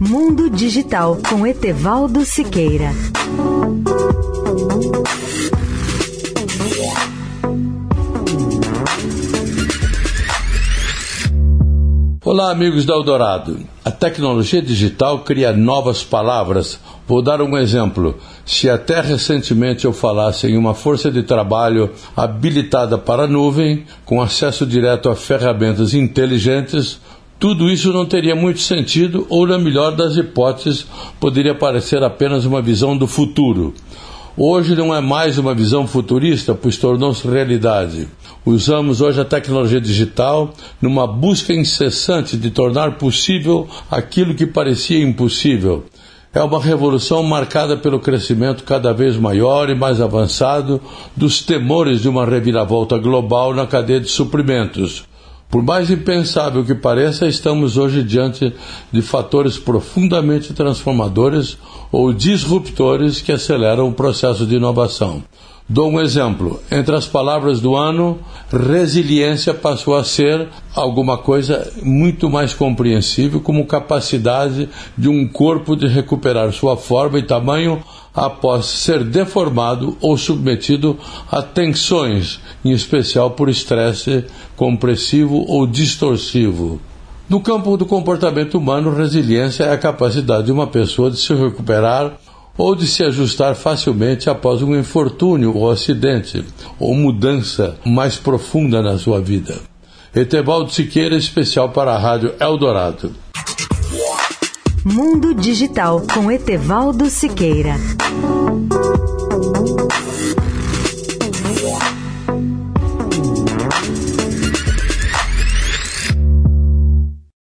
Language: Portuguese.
Mundo Digital com Etevaldo Siqueira. Olá, amigos da Eldorado. A tecnologia digital cria novas palavras. Vou dar um exemplo. Se até recentemente eu falasse em uma força de trabalho habilitada para a nuvem, com acesso direto a ferramentas inteligentes, tudo isso não teria muito sentido, ou, na melhor das hipóteses, poderia parecer apenas uma visão do futuro. Hoje não é mais uma visão futurista, pois tornou-se realidade. Usamos hoje a tecnologia digital numa busca incessante de tornar possível aquilo que parecia impossível. É uma revolução marcada pelo crescimento cada vez maior e mais avançado dos temores de uma reviravolta global na cadeia de suprimentos. Por mais impensável que pareça, estamos hoje diante de fatores profundamente transformadores ou disruptores que aceleram o processo de inovação. Dou um exemplo. Entre as palavras do ano, resiliência passou a ser alguma coisa muito mais compreensível, como capacidade de um corpo de recuperar sua forma e tamanho após ser deformado ou submetido a tensões, em especial por estresse compressivo ou distorsivo. No campo do comportamento humano, resiliência é a capacidade de uma pessoa de se recuperar ou de se ajustar facilmente após um infortúnio ou acidente, ou mudança mais profunda na sua vida. Etevaldo Siqueira, especial para a Rádio Eldorado. Mundo Digital com Etevaldo Siqueira.